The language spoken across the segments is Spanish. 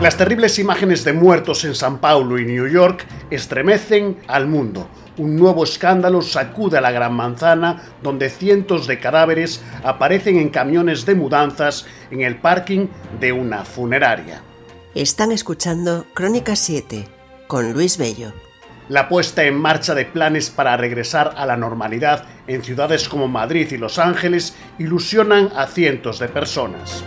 Las terribles imágenes de muertos en San Paulo y New York estremecen al mundo. Un nuevo escándalo sacude a la Gran Manzana, donde cientos de cadáveres aparecen en camiones de mudanzas en el parking de una funeraria. Están escuchando Crónica 7 con Luis Bello. La puesta en marcha de planes para regresar a la normalidad en ciudades como Madrid y Los Ángeles ilusionan a cientos de personas.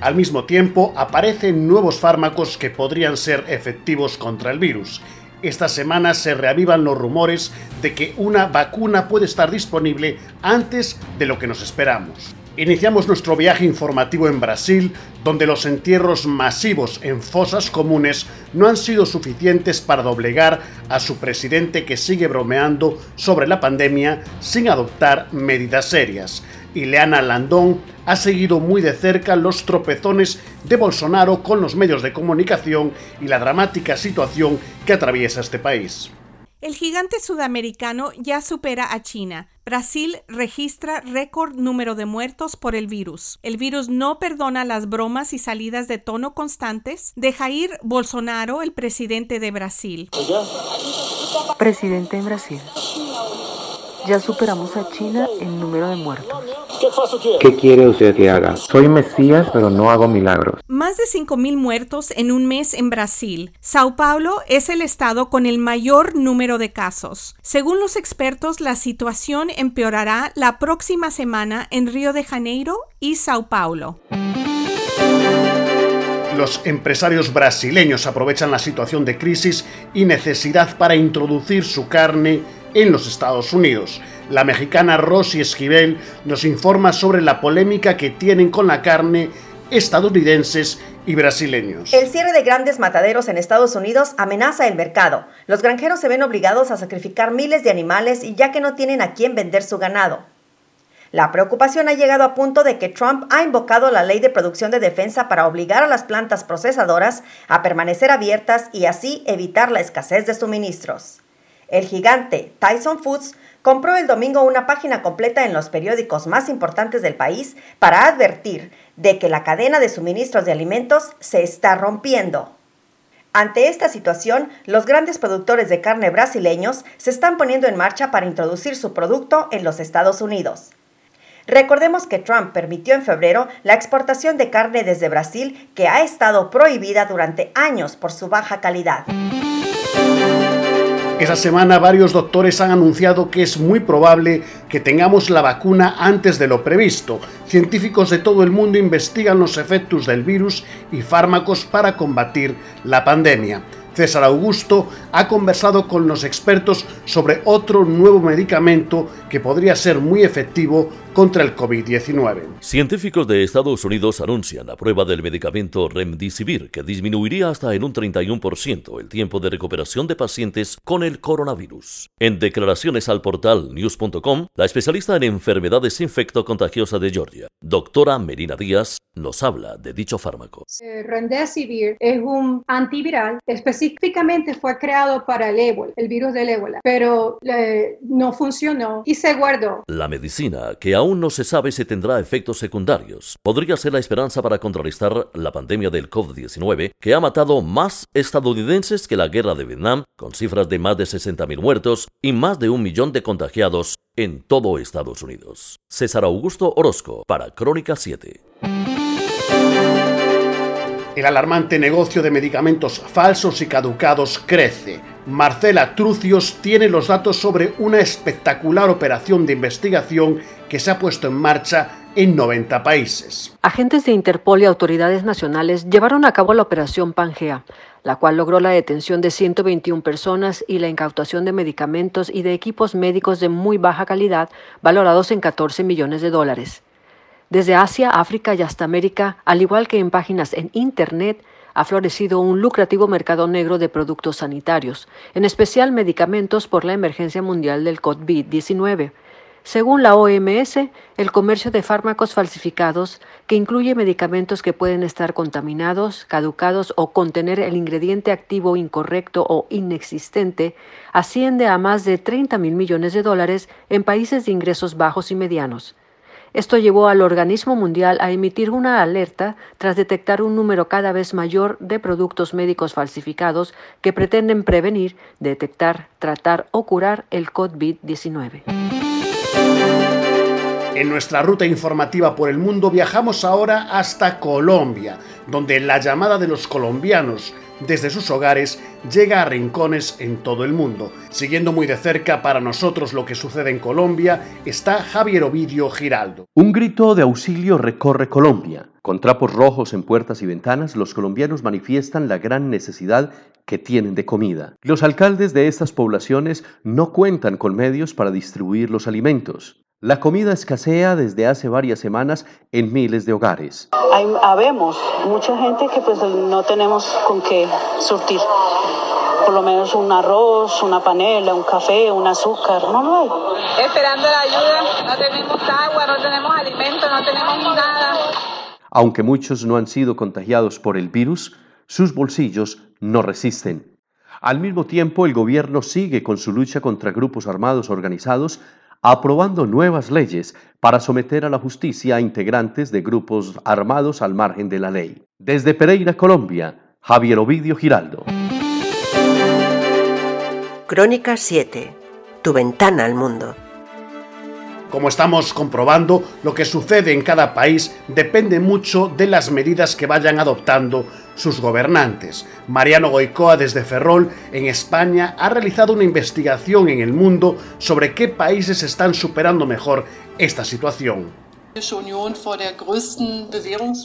Al mismo tiempo, aparecen nuevos fármacos que podrían ser efectivos contra el virus. Esta semana se reavivan los rumores de que una vacuna puede estar disponible antes de lo que nos esperamos. Iniciamos nuestro viaje informativo en Brasil, donde los entierros masivos en fosas comunes no han sido suficientes para doblegar a su presidente que sigue bromeando sobre la pandemia sin adoptar medidas serias. Ileana Landón ha seguido muy de cerca los tropezones de Bolsonaro con los medios de comunicación y la dramática situación que atraviesa este país. El gigante sudamericano ya supera a China. Brasil registra récord número de muertos por el virus. El virus no perdona las bromas y salidas de tono constantes de Jair Bolsonaro, el presidente de Brasil. Presidente en Brasil. Ya superamos a China en número de muertos. ¿Qué quiere usted que haga? Soy Mesías, pero no hago milagros. Más de 5.000 muertos en un mes en Brasil. Sao Paulo es el estado con el mayor número de casos. Según los expertos, la situación empeorará la próxima semana en Río de Janeiro y Sao Paulo. Los empresarios brasileños aprovechan la situación de crisis y necesidad para introducir su carne en los Estados Unidos. La mexicana Rosy Esquivel nos informa sobre la polémica que tienen con la carne estadounidenses y brasileños. El cierre de grandes mataderos en Estados Unidos amenaza el mercado. Los granjeros se ven obligados a sacrificar miles de animales y ya que no tienen a quién vender su ganado. La preocupación ha llegado a punto de que Trump ha invocado la ley de producción de defensa para obligar a las plantas procesadoras a permanecer abiertas y así evitar la escasez de suministros. El gigante Tyson Foods compró el domingo una página completa en los periódicos más importantes del país para advertir de que la cadena de suministros de alimentos se está rompiendo. Ante esta situación, los grandes productores de carne brasileños se están poniendo en marcha para introducir su producto en los Estados Unidos. Recordemos que Trump permitió en febrero la exportación de carne desde Brasil que ha estado prohibida durante años por su baja calidad. Esa semana varios doctores han anunciado que es muy probable que tengamos la vacuna antes de lo previsto. Científicos de todo el mundo investigan los efectos del virus y fármacos para combatir la pandemia. César Augusto ha conversado con los expertos sobre otro nuevo medicamento que podría ser muy efectivo contra el COVID-19. Científicos de Estados Unidos anuncian la prueba del medicamento Remdesivir que disminuiría hasta en un 31% el tiempo de recuperación de pacientes con el coronavirus. En declaraciones al portal news.com, la especialista en enfermedades infectocontagiosas de Georgia, doctora Merina Díaz, nos habla de dicho fármaco. Eh, Remdesivir es un antiviral, específicamente fue creado para el ébola, el virus del ébola, pero eh, no funcionó y se guardó. La medicina que aún no se sabe si tendrá efectos secundarios. Podría ser la esperanza para contrarrestar la pandemia del COVID-19, que ha matado más estadounidenses que la guerra de Vietnam, con cifras de más de 60.000 muertos y más de un millón de contagiados en todo Estados Unidos. César Augusto Orozco, para Crónica 7. El alarmante negocio de medicamentos falsos y caducados crece. Marcela Trucios tiene los datos sobre una espectacular operación de investigación que se ha puesto en marcha en 90 países. Agentes de Interpol y autoridades nacionales llevaron a cabo la operación Pangea, la cual logró la detención de 121 personas y la incautación de medicamentos y de equipos médicos de muy baja calidad valorados en 14 millones de dólares. Desde Asia, África y hasta América, al igual que en páginas en Internet, ha florecido un lucrativo mercado negro de productos sanitarios, en especial medicamentos por la emergencia mundial del COVID-19. Según la OMS, el comercio de fármacos falsificados, que incluye medicamentos que pueden estar contaminados, caducados o contener el ingrediente activo incorrecto o inexistente, asciende a más de 30 mil millones de dólares en países de ingresos bajos y medianos. Esto llevó al organismo mundial a emitir una alerta tras detectar un número cada vez mayor de productos médicos falsificados que pretenden prevenir, detectar, tratar o curar el COVID-19. En nuestra ruta informativa por el mundo viajamos ahora hasta Colombia, donde la llamada de los colombianos desde sus hogares llega a rincones en todo el mundo. Siguiendo muy de cerca para nosotros lo que sucede en Colombia está Javier Ovidio Giraldo. Un grito de auxilio recorre Colombia. Con trapos rojos en puertas y ventanas, los colombianos manifiestan la gran necesidad que tienen de comida. Los alcaldes de estas poblaciones no cuentan con medios para distribuir los alimentos. La comida escasea desde hace varias semanas en miles de hogares. Hay, habemos mucha gente que pues no tenemos con qué surtir. Por lo menos un arroz, una panela, un café, un azúcar, no lo hay. Esperando la ayuda, no tenemos agua, no tenemos alimento, no tenemos nada. Aunque muchos no han sido contagiados por el virus, sus bolsillos no resisten. Al mismo tiempo, el gobierno sigue con su lucha contra grupos armados organizados aprobando nuevas leyes para someter a la justicia a integrantes de grupos armados al margen de la ley. Desde Pereira, Colombia, Javier Ovidio Giraldo. Crónica 7. Tu ventana al mundo. Como estamos comprobando, lo que sucede en cada país depende mucho de las medidas que vayan adoptando sus gobernantes. Mariano Goicoa desde Ferrol, en España, ha realizado una investigación en el mundo sobre qué países están superando mejor esta situación.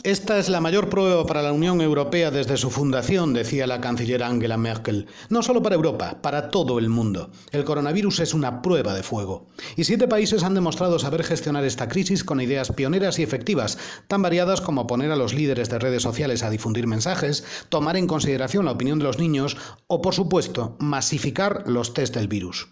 Esta es la mayor prueba para la Unión Europea desde su fundación, decía la canciller Angela Merkel. No solo para Europa, para todo el mundo. El coronavirus es una prueba de fuego. Y siete países han demostrado saber gestionar esta crisis con ideas pioneras y efectivas, tan variadas como poner a los líderes de redes sociales a difundir mensajes, tomar en consideración la opinión de los niños o, por supuesto, masificar los test del virus.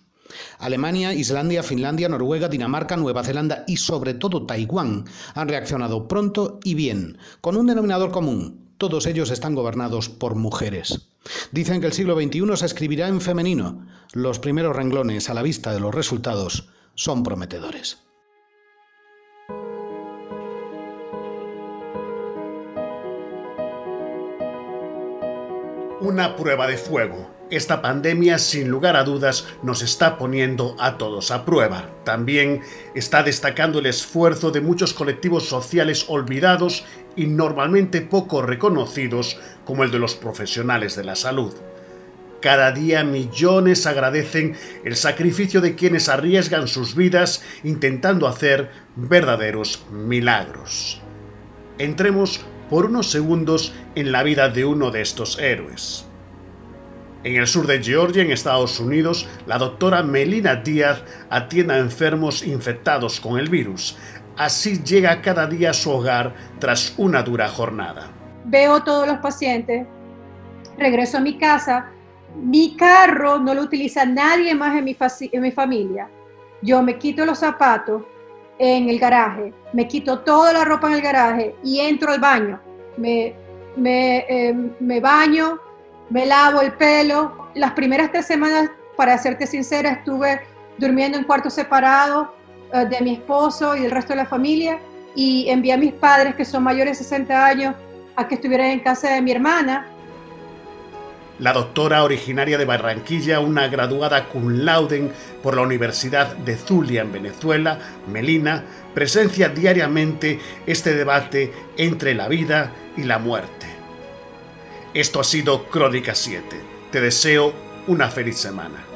Alemania, Islandia, Finlandia, Noruega, Dinamarca, Nueva Zelanda y sobre todo Taiwán han reaccionado pronto y bien, con un denominador común. Todos ellos están gobernados por mujeres. Dicen que el siglo XXI se escribirá en femenino. Los primeros renglones a la vista de los resultados son prometedores. Una prueba de fuego esta pandemia sin lugar a dudas nos está poniendo a todos a prueba. También está destacando el esfuerzo de muchos colectivos sociales olvidados y normalmente poco reconocidos como el de los profesionales de la salud. Cada día millones agradecen el sacrificio de quienes arriesgan sus vidas intentando hacer verdaderos milagros. Entremos por unos segundos en la vida de uno de estos héroes. En el sur de Georgia, en Estados Unidos, la doctora Melina Díaz atiende a enfermos infectados con el virus. Así llega cada día a su hogar tras una dura jornada. Veo todos los pacientes, regreso a mi casa, mi carro no lo utiliza nadie más en mi, familia. Yo me quito los zapatos en el garaje, me quito toda la ropa en el garaje y entro al baño. Me, eh, me baño, me lavo el pelo. Las primeras tres semanas, para serte sincera, estuve durmiendo en cuartos separados eh, de mi esposo y del resto de la familia y envié a mis padres, que son mayores de 60 años, a que estuvieran en casa de mi hermana. La doctora originaria de Barranquilla, una graduada cum laude por la Universidad de Zulia en Venezuela, Melina, presencia diariamente este debate entre la vida y la muerte. Esto ha sido Crónica 7. Te deseo una feliz semana.